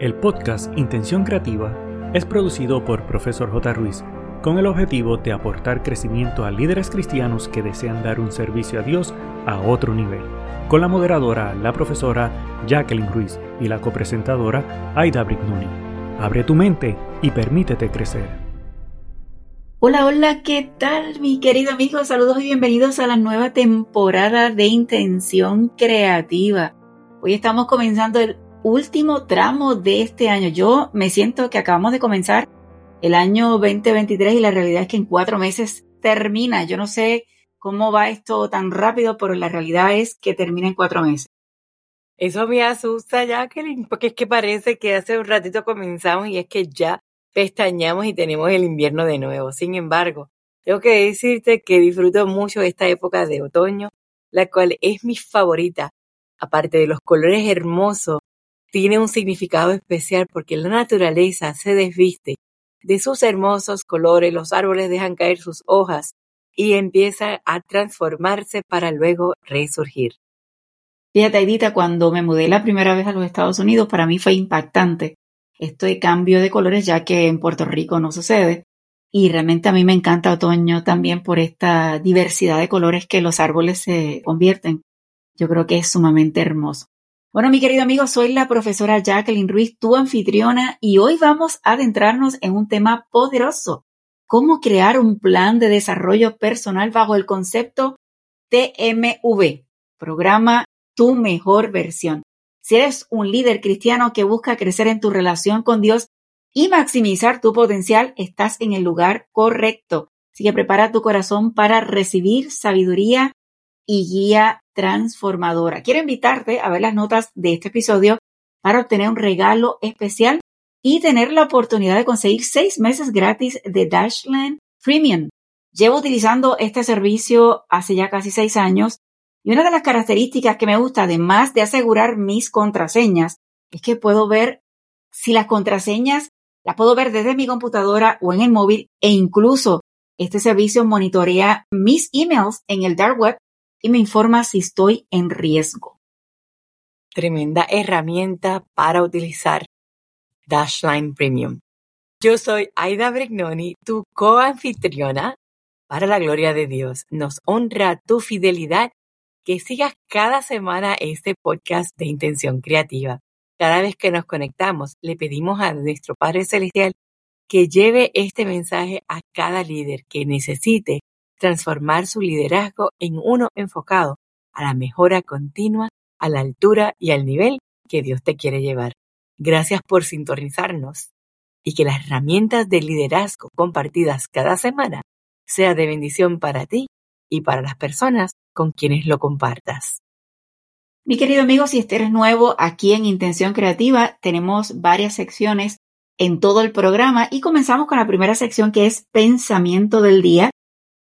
El podcast Intención Creativa es producido por Profesor J. Ruiz con el objetivo de aportar crecimiento a líderes cristianos que desean dar un servicio a Dios a otro nivel, con la moderadora, la profesora Jacqueline Ruiz y la copresentadora Aida Brignoni. Abre tu mente y permítete crecer. Hola, hola, ¿qué tal mi querido amigo? Saludos y bienvenidos a la nueva temporada de Intención Creativa. Hoy estamos comenzando el último tramo de este año. Yo me siento que acabamos de comenzar el año 2023 y la realidad es que en cuatro meses termina. Yo no sé cómo va esto tan rápido, pero la realidad es que termina en cuatro meses. Eso me asusta, Jacqueline, porque es que parece que hace un ratito comenzamos y es que ya pestañamos y tenemos el invierno de nuevo. Sin embargo, tengo que decirte que disfruto mucho esta época de otoño, la cual es mi favorita. Aparte de los colores hermosos tiene un significado especial porque la naturaleza se desviste de sus hermosos colores, los árboles dejan caer sus hojas y empieza a transformarse para luego resurgir. Fíjate, Edita, cuando me mudé la primera vez a los Estados Unidos, para mí fue impactante este cambio de colores, ya que en Puerto Rico no sucede. Y realmente a mí me encanta otoño también por esta diversidad de colores que los árboles se convierten. Yo creo que es sumamente hermoso. Bueno, mi querido amigo, soy la profesora Jacqueline Ruiz, tu anfitriona, y hoy vamos a adentrarnos en un tema poderoso, cómo crear un plan de desarrollo personal bajo el concepto TMV, programa Tu Mejor Versión. Si eres un líder cristiano que busca crecer en tu relación con Dios y maximizar tu potencial, estás en el lugar correcto. Así que prepara tu corazón para recibir sabiduría y guía transformadora. Quiero invitarte a ver las notas de este episodio para obtener un regalo especial y tener la oportunidad de conseguir seis meses gratis de Dashland Premium. Llevo utilizando este servicio hace ya casi seis años y una de las características que me gusta, además de asegurar mis contraseñas, es que puedo ver si las contraseñas las puedo ver desde mi computadora o en el móvil e incluso este servicio monitorea mis emails en el dark web y me informa si estoy en riesgo. Tremenda herramienta para utilizar Dashline Premium. Yo soy Aida Brignoni, tu coanfitriona. Para la gloria de Dios, nos honra tu fidelidad que sigas cada semana este podcast de intención creativa. Cada vez que nos conectamos, le pedimos a nuestro Padre Celestial que lleve este mensaje a cada líder que necesite transformar su liderazgo en uno enfocado a la mejora continua, a la altura y al nivel que Dios te quiere llevar. Gracias por sintonizarnos y que las herramientas de liderazgo compartidas cada semana sea de bendición para ti y para las personas con quienes lo compartas. Mi querido amigo, si este eres nuevo aquí en Intención Creativa, tenemos varias secciones en todo el programa y comenzamos con la primera sección que es Pensamiento del Día,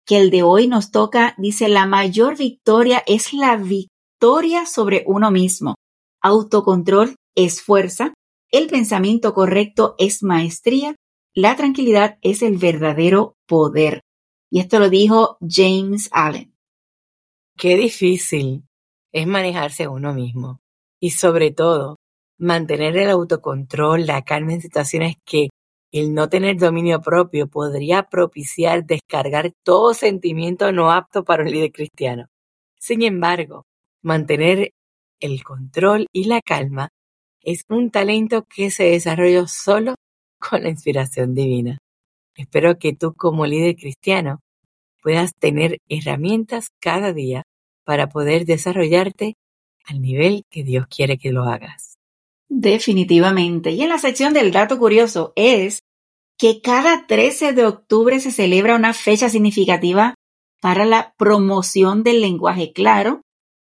que el de hoy nos toca, dice, la mayor victoria es la victoria sobre uno mismo. Autocontrol es fuerza, el pensamiento correcto es maestría, la tranquilidad es el verdadero poder. Y esto lo dijo James Allen. Qué difícil es manejarse uno mismo y sobre todo mantener el autocontrol, la calma en situaciones que el no tener dominio propio podría propiciar descargar todo sentimiento no apto para un líder cristiano. Sin embargo, mantener el control y la calma es un talento que se desarrolla solo con la inspiración divina. Espero que tú como líder cristiano puedas tener herramientas cada día para poder desarrollarte al nivel que Dios quiere que lo hagas. Definitivamente. Y en la sección del dato curioso es que cada 13 de octubre se celebra una fecha significativa para la promoción del lenguaje claro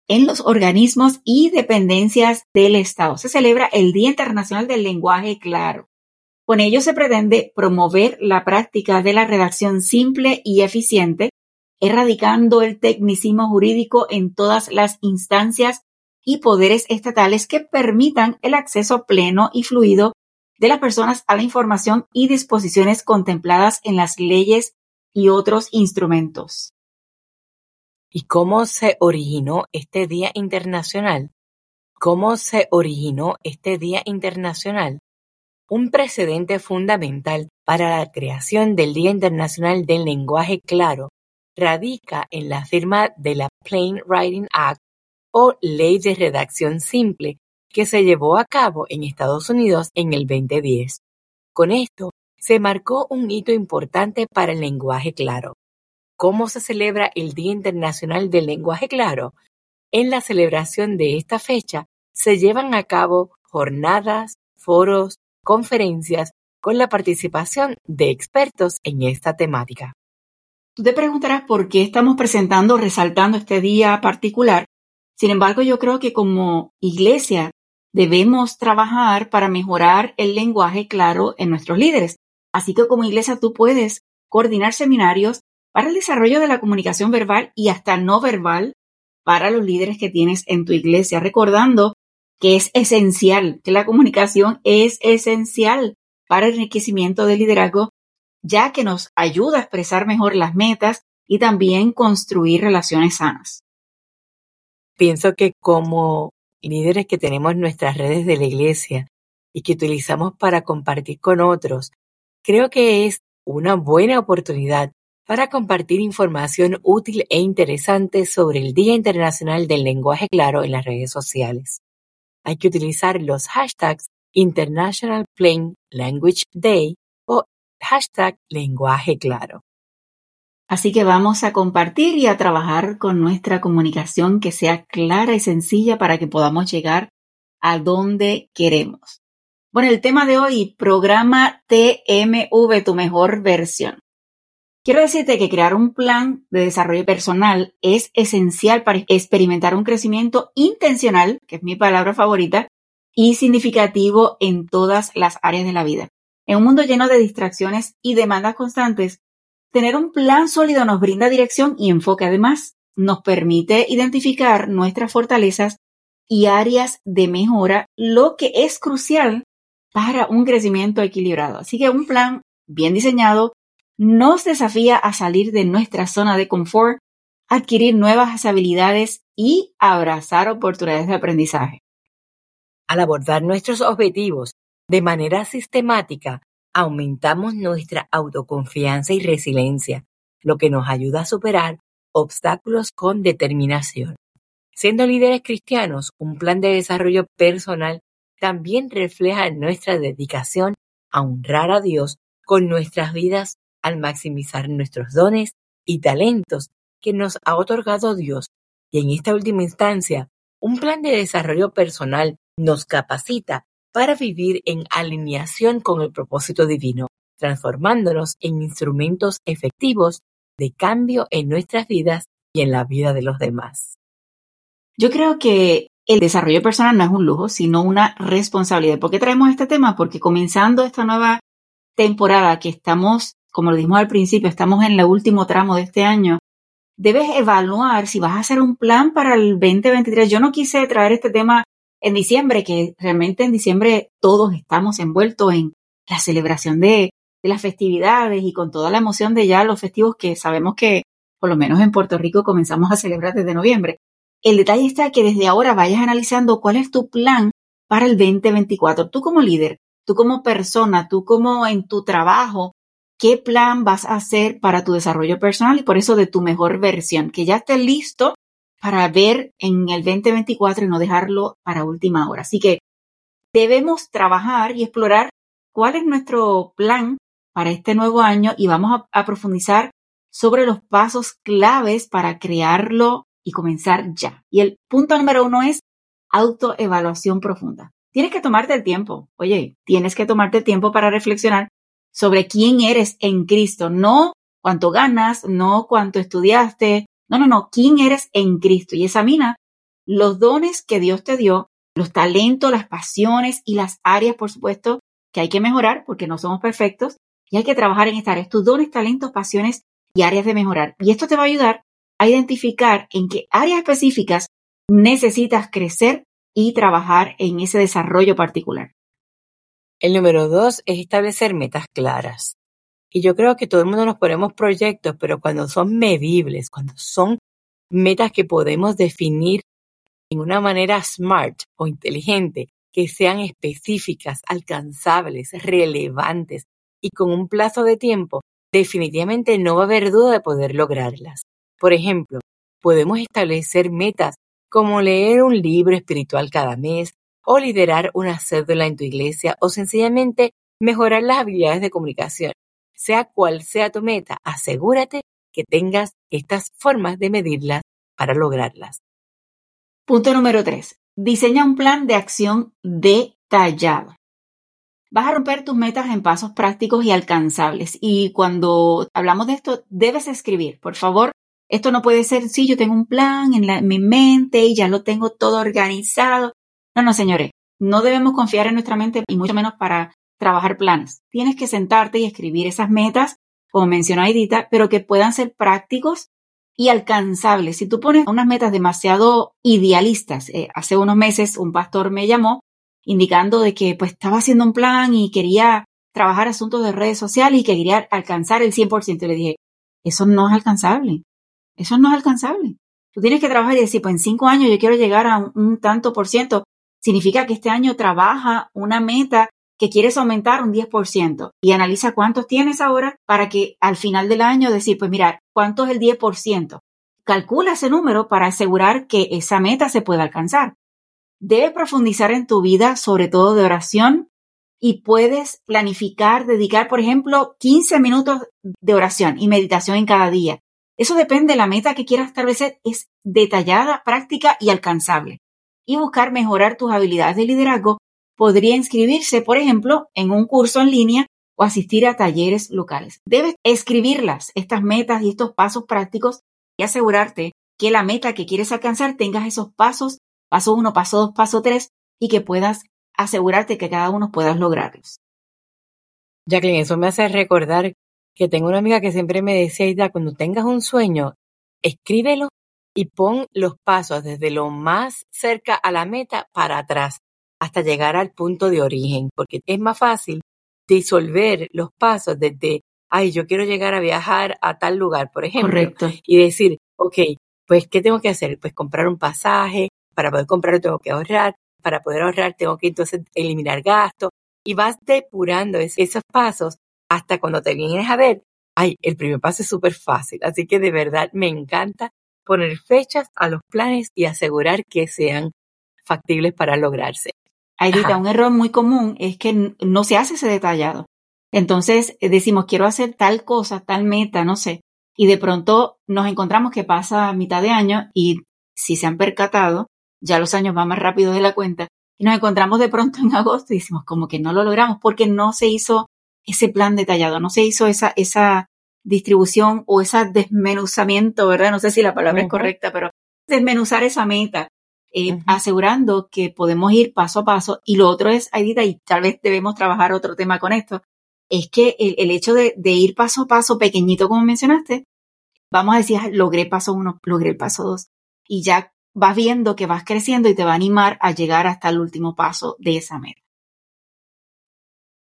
en los organismos y dependencias del Estado. Se celebra el Día Internacional del Lenguaje Claro. Con ello se pretende promover la práctica de la redacción simple y eficiente, erradicando el tecnicismo jurídico en todas las instancias y poderes estatales que permitan el acceso pleno y fluido de las personas a la información y disposiciones contempladas en las leyes y otros instrumentos. ¿Y cómo se originó este Día Internacional? ¿Cómo se originó este Día Internacional? Un precedente fundamental para la creación del Día Internacional del Lenguaje Claro radica en la firma de la Plain Writing Act o Ley de Redacción Simple que se llevó a cabo en Estados Unidos en el 2010. Con esto, se marcó un hito importante para el lenguaje claro. ¿Cómo se celebra el Día Internacional del Lenguaje Claro? En la celebración de esta fecha se llevan a cabo jornadas, foros, conferencias con la participación de expertos en esta temática. Tú te preguntarás por qué estamos presentando, resaltando este día particular. Sin embargo, yo creo que como iglesia debemos trabajar para mejorar el lenguaje claro en nuestros líderes. Así que como iglesia tú puedes coordinar seminarios para el desarrollo de la comunicación verbal y hasta no verbal para los líderes que tienes en tu iglesia, recordando que es esencial, que la comunicación es esencial para el enriquecimiento del liderazgo, ya que nos ayuda a expresar mejor las metas y también construir relaciones sanas. Pienso que como líderes que tenemos nuestras redes de la iglesia y que utilizamos para compartir con otros, creo que es una buena oportunidad para compartir información útil e interesante sobre el Día Internacional del Lenguaje Claro en las redes sociales hay que utilizar los hashtags International Plain Language Day o hashtag lenguaje claro. Así que vamos a compartir y a trabajar con nuestra comunicación que sea clara y sencilla para que podamos llegar a donde queremos. Bueno, el tema de hoy, programa TMV, tu mejor versión. Quiero decirte que crear un plan de desarrollo personal es esencial para experimentar un crecimiento intencional, que es mi palabra favorita, y significativo en todas las áreas de la vida. En un mundo lleno de distracciones y demandas constantes, tener un plan sólido nos brinda dirección y enfoque. Además, nos permite identificar nuestras fortalezas y áreas de mejora, lo que es crucial para un crecimiento equilibrado. Así que un plan bien diseñado nos desafía a salir de nuestra zona de confort, adquirir nuevas habilidades y abrazar oportunidades de aprendizaje. Al abordar nuestros objetivos de manera sistemática, aumentamos nuestra autoconfianza y resiliencia, lo que nos ayuda a superar obstáculos con determinación. Siendo líderes cristianos, un plan de desarrollo personal también refleja nuestra dedicación a honrar a Dios con nuestras vidas al maximizar nuestros dones y talentos que nos ha otorgado Dios. Y en esta última instancia, un plan de desarrollo personal nos capacita para vivir en alineación con el propósito divino, transformándonos en instrumentos efectivos de cambio en nuestras vidas y en la vida de los demás. Yo creo que el desarrollo personal no es un lujo, sino una responsabilidad. ¿Por qué traemos este tema? Porque comenzando esta nueva temporada que estamos como lo dijimos al principio, estamos en el último tramo de este año, debes evaluar si vas a hacer un plan para el 2023. Yo no quise traer este tema en diciembre, que realmente en diciembre todos estamos envueltos en la celebración de, las festividades y con toda la emoción de ya los festivos que sabemos que por lo menos en Puerto Rico comenzamos a celebrar desde noviembre. El detalle está que desde ahora vayas analizando cuál es tu plan para el 2024. Tú como líder, tú como persona, tú como en tu trabajo, qué plan vas a hacer para tu desarrollo personal y por eso de tu mejor versión, que ya esté listo para ver en el 2024 y no dejarlo para última hora. Así que debemos trabajar y explorar cuál es nuestro plan para este nuevo año y vamos a, profundizar sobre los pasos claves para crearlo y comenzar ya. Y el punto número uno es autoevaluación profunda. Tienes que tomarte el tiempo. Oye, tienes que tomarte el tiempo para reflexionar sobre quién eres en Cristo, no cuánto ganas, no cuánto estudiaste, no, no, no, quién eres en Cristo. Y examina los dones que Dios te dio, los talentos, las pasiones y las áreas, por supuesto, que hay que mejorar porque no somos perfectos y hay que trabajar en estas áreas, tus dones, talentos, pasiones y áreas de mejorar. Y esto te va a ayudar a identificar en qué áreas específicas necesitas crecer y trabajar en ese desarrollo particular. El número dos es establecer metas claras. Y yo creo que todo el mundo nos ponemos proyectos, pero cuando son medibles, cuando son metas que podemos definir en una manera smart o inteligente, que sean específicas, alcanzables, relevantes y con un plazo de tiempo, definitivamente no va a haber duda de poder lograrlas. Por ejemplo, podemos establecer metas como leer un libro espiritual cada mes, o liderar una cédula en tu iglesia, o sencillamente mejorar las habilidades de comunicación. Sea cual sea tu meta, asegúrate que tengas estas formas de medirlas para lograrlas. Punto número 3. Diseña un plan de acción detallado. Vas a romper tus metas en pasos prácticos y alcanzables. Y cuando hablamos de esto, debes escribir. Por favor, esto no puede ser, sí, yo tengo un plan en, mi mente y ya lo tengo todo organizado. No, no, señores, no debemos confiar en nuestra mente y mucho menos para trabajar planes. Tienes que sentarte y escribir esas metas, como mencionó Edita, pero que puedan ser prácticos y alcanzables. Si tú pones unas metas demasiado idealistas, eh, hace unos meses un pastor me llamó indicando de que pues estaba haciendo un plan y quería trabajar asuntos de redes sociales y que quería alcanzar el 100%. Y le dije, eso no es alcanzable. Eso no es alcanzable. Tú tienes que trabajar y decir, pues en cinco años yo quiero llegar a un tanto por ciento. Significa que este año trabaja una meta que quieres aumentar un 10% y analiza cuántos tienes ahora para que al final del año decir, pues mira, ¿cuánto es el 10%? Calcula ese número para asegurar que esa meta se pueda alcanzar. Debes profundizar en tu vida, sobre todo de oración, y puedes planificar, dedicar, por ejemplo, 15 minutos de oración y meditación en cada día. Eso depende de la meta que quieras establecer, es detallada, práctica y alcanzable. Y buscar mejorar tus habilidades de liderazgo podría inscribirse, por ejemplo, en un curso en línea o asistir a talleres locales. Debes escribirlas, estas metas y estos pasos prácticos y asegurarte que la meta que quieres alcanzar tengas esos pasos paso uno, paso dos, paso tres, y que puedas asegurarte que cada uno puedas lograrlos. Jacqueline, eso me hace recordar que tengo una amiga que siempre me decía, cuando tengas un sueño, escríbelo y pon los pasos desde lo más cerca a la meta para atrás, hasta llegar al punto de origen, porque es más fácil disolver los pasos desde, ay, yo quiero llegar a viajar a tal lugar, por ejemplo, Correcto. y decir, ok, pues, ¿qué tengo que hacer? Pues comprar un pasaje, para poder comprar tengo que ahorrar, para poder ahorrar tengo que entonces eliminar gastos y vas depurando esos pasos hasta cuando te vienes a ver, ay, el primer paso es súper fácil, así que de verdad me encanta poner fechas a los planes y asegurar que sean factibles para lograrse. Aidita, un error muy común es que no se hace ese detallado. Entonces eh, decimos, quiero hacer tal cosa, tal meta, no sé. Y de pronto nos encontramos que pasa mitad de año y si se han percatado, ya los años van más rápido de la cuenta, y nos encontramos de pronto en agosto y decimos como que no lo logramos porque no se hizo ese plan detallado, no se hizo esa, esa distribución o ese desmenuzamiento, ¿verdad? No sé si la palabra es correcta, pero desmenuzar esa meta, eh, asegurando que podemos ir paso a paso. Y lo otro es, Aidita, y tal vez debemos trabajar otro tema con esto, es que el, el hecho de, de, ir paso a paso, pequeñito como mencionaste, vamos a decir, logré paso uno, logré el paso dos, y ya vas viendo que vas creciendo y te va a animar a llegar hasta el último paso de esa meta.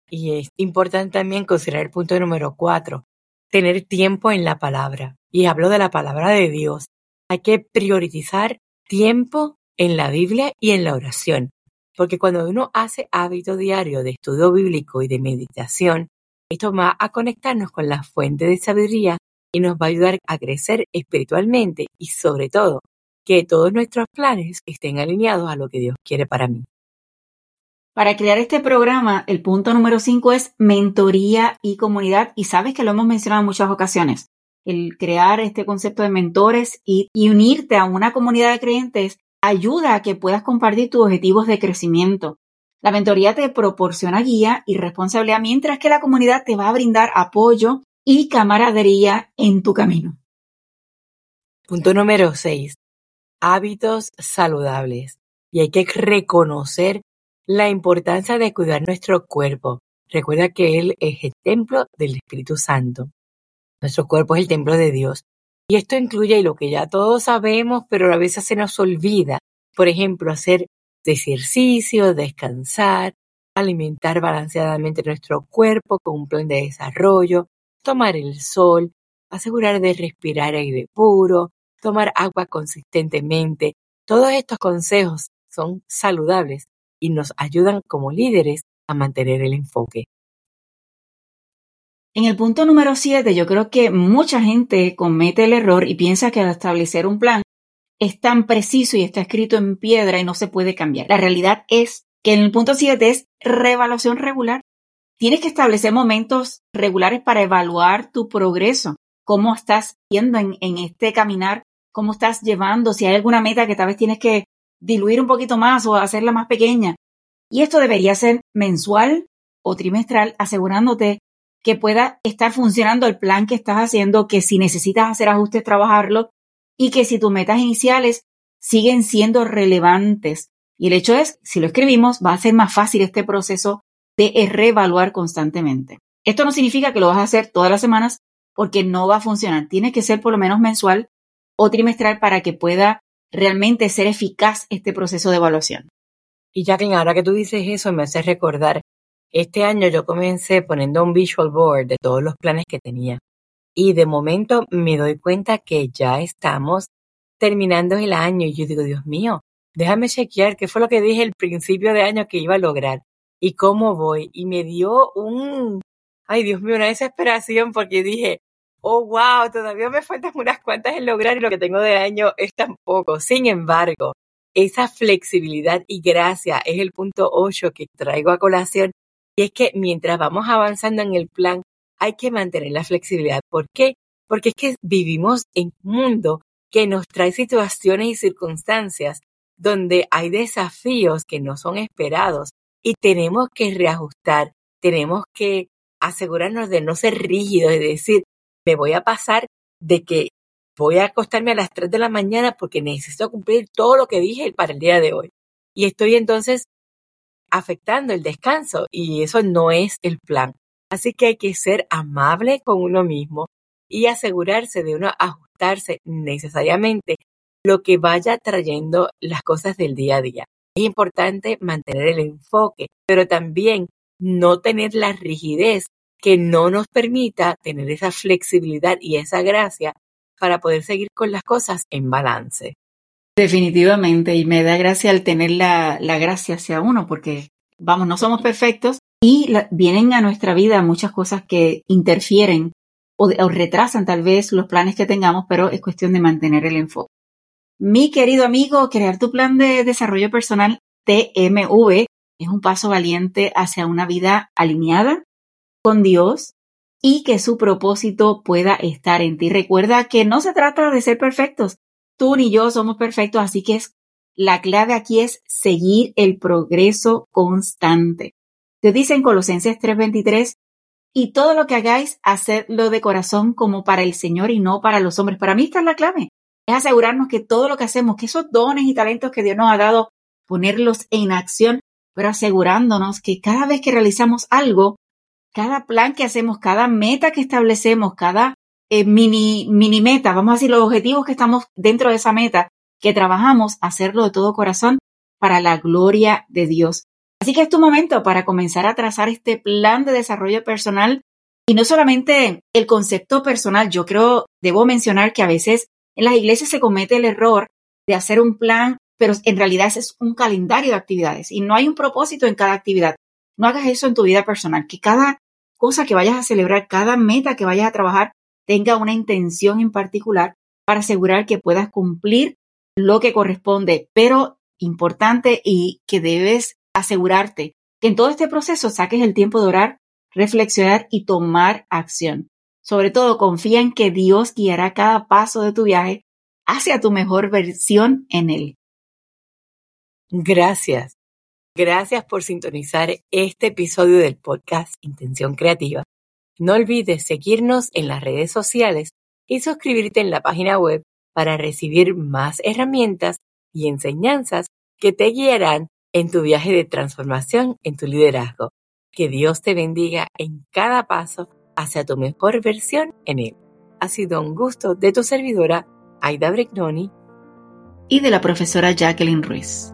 Y es importante también considerar el punto número cuatro, tener tiempo en la palabra. Y hablo de la palabra de Dios. Hay que priorizar tiempo en la Biblia y en la oración. Porque cuando uno hace hábito diario de estudio bíblico y de meditación, esto va a conectarnos con la fuente de sabiduría y nos va a ayudar a crecer espiritualmente y sobre todo que todos nuestros planes estén alineados a lo que Dios quiere para mí. Para crear este programa, el punto número 5 es mentoría y comunidad. Y sabes que lo hemos mencionado en muchas ocasiones. El crear este concepto de mentores y, y unirte a una comunidad de creyentes ayuda a que puedas compartir tus objetivos de crecimiento. La mentoría te proporciona guía y responsabilidad, mientras que la comunidad te va a brindar apoyo y camaradería en tu camino. Punto número 6 hábitos saludables y hay que reconocer la importancia de cuidar nuestro cuerpo. Recuerda que Él es el templo del Espíritu Santo. Nuestro cuerpo es el templo de Dios. Y esto incluye lo que ya todos sabemos, pero a veces se nos olvida. Por ejemplo, hacer ejercicio, descansar, alimentar balanceadamente nuestro cuerpo con un plan de desarrollo, tomar el sol, asegurar de respirar aire puro, tomar agua consistentemente. Todos estos consejos son saludables y nos ayudan como líderes a mantener el enfoque. En el punto número 7, yo creo que mucha gente comete el error y piensa que al establecer un plan es tan preciso y está escrito en piedra y no se puede cambiar. La realidad es que en el punto 7 es reevaluación regular. Tienes que establecer momentos regulares para evaluar tu progreso, cómo estás yendo en, en este caminar, cómo estás llevando, si hay alguna meta que tal vez tienes que diluir un poquito más o hacerla más pequeña. Y esto debería ser mensual o trimestral, asegurándote que pueda estar funcionando el plan que estás haciendo, que si necesitas hacer ajustes, trabajarlo y que si tus metas iniciales siguen siendo relevantes. Y el hecho es, si lo escribimos, va a ser más fácil este proceso de reevaluar constantemente. Esto no significa que lo vas a hacer todas las semanas porque no va a funcionar. Tiene que ser por lo menos mensual o trimestral para que pueda realmente ser eficaz este proceso de evaluación. Y Jacqueline, ahora que tú dices eso, me hace recordar, este año yo comencé poniendo un visual board de todos los planes que tenía. Y de momento me doy cuenta que ya estamos terminando el año y yo digo, Dios mío, déjame chequear qué fue lo que dije el principio de año que iba a lograr y cómo voy. Y me dio un, ay Dios mío, una desesperación porque dije, oh wow, todavía me faltan unas cuantas en lograr y lo que tengo de año es tan poco. Sin embargo, esa flexibilidad y gracia es el punto 8 que traigo a colación y es que mientras vamos avanzando en el plan, hay que mantener la flexibilidad. ¿Por qué? Porque es que vivimos en un mundo que nos trae situaciones y circunstancias donde hay desafíos que no son esperados y tenemos que reajustar, tenemos que asegurarnos de no ser rígidos, de decir, me voy a pasar de que voy a acostarme a las 3 de la mañana porque necesito cumplir todo lo que dije para el día de hoy. Y estoy entonces afectando el descanso y eso no es el plan. Así que hay que ser amable con uno mismo y asegurarse de uno ajustarse necesariamente lo que vaya trayendo las cosas del día a día. Es importante mantener el enfoque, pero también no tener la rigidez que no nos permita tener esa flexibilidad y esa gracia para poder seguir con las cosas en balance. Definitivamente, y me da gracia al tener la, gracia hacia uno, porque vamos, no somos perfectos y vienen a nuestra vida muchas cosas que interfieren o, o, retrasan tal vez los planes que tengamos, pero es cuestión de mantener el enfoque. Mi querido amigo, crear tu plan de desarrollo personal TMV es un paso valiente hacia una vida alineada, con Dios y que su propósito pueda estar en ti. Recuerda que no se trata de ser perfectos. Tú ni yo somos perfectos, así que es, la clave aquí es seguir el progreso constante. Te dice en Colosenses 3:23, y todo lo que hagáis, hacedlo de corazón como para el Señor y no para los hombres. Para mí esta es la clave. Es asegurarnos que todo lo que hacemos, que esos dones y talentos que Dios nos ha dado, ponerlos en acción, pero asegurándonos que cada vez que realizamos algo, cada plan que hacemos, cada meta que establecemos, cada eh, mini, mini meta, vamos a decir, los objetivos que estamos dentro de esa meta, que trabajamos, hacerlo de todo corazón para la gloria de Dios. Así que es tu momento para comenzar a trazar este plan de desarrollo personal y no solamente el concepto personal. Yo creo, debo mencionar que a veces en las iglesias se comete el error de hacer un plan, pero en realidad es un calendario de actividades y no hay un propósito en cada actividad. No hagas eso en tu vida personal, que cada cosa que vayas a celebrar, cada meta que vayas a trabajar, tenga una intención en particular para asegurar que puedas cumplir lo que corresponde, pero importante y que debes asegurarte que en todo este proceso saques el tiempo de orar, reflexionar y tomar acción. Sobre todo, confía en que Dios guiará cada paso de tu viaje hacia tu mejor versión en Él. Gracias. Gracias por sintonizar este episodio del podcast Intención Creativa. No olvides seguirnos en las redes sociales y suscribirte en la página web para recibir más herramientas y enseñanzas que te guiarán en tu viaje de transformación en tu liderazgo. Que Dios te bendiga en cada paso hacia tu mejor versión en Él. Ha sido un gusto de tu servidora, Aida Bregnoni, y de la profesora Jacqueline Ruiz.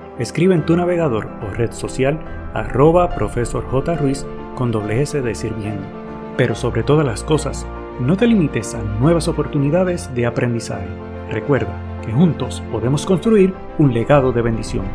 escribe en tu navegador o red social arroba profesor J. Ruiz con doble S de sirviendo. Pero sobre todas las cosas, no te limites a nuevas oportunidades de aprendizaje. Recuerda que juntos podemos construir un legado de bendición.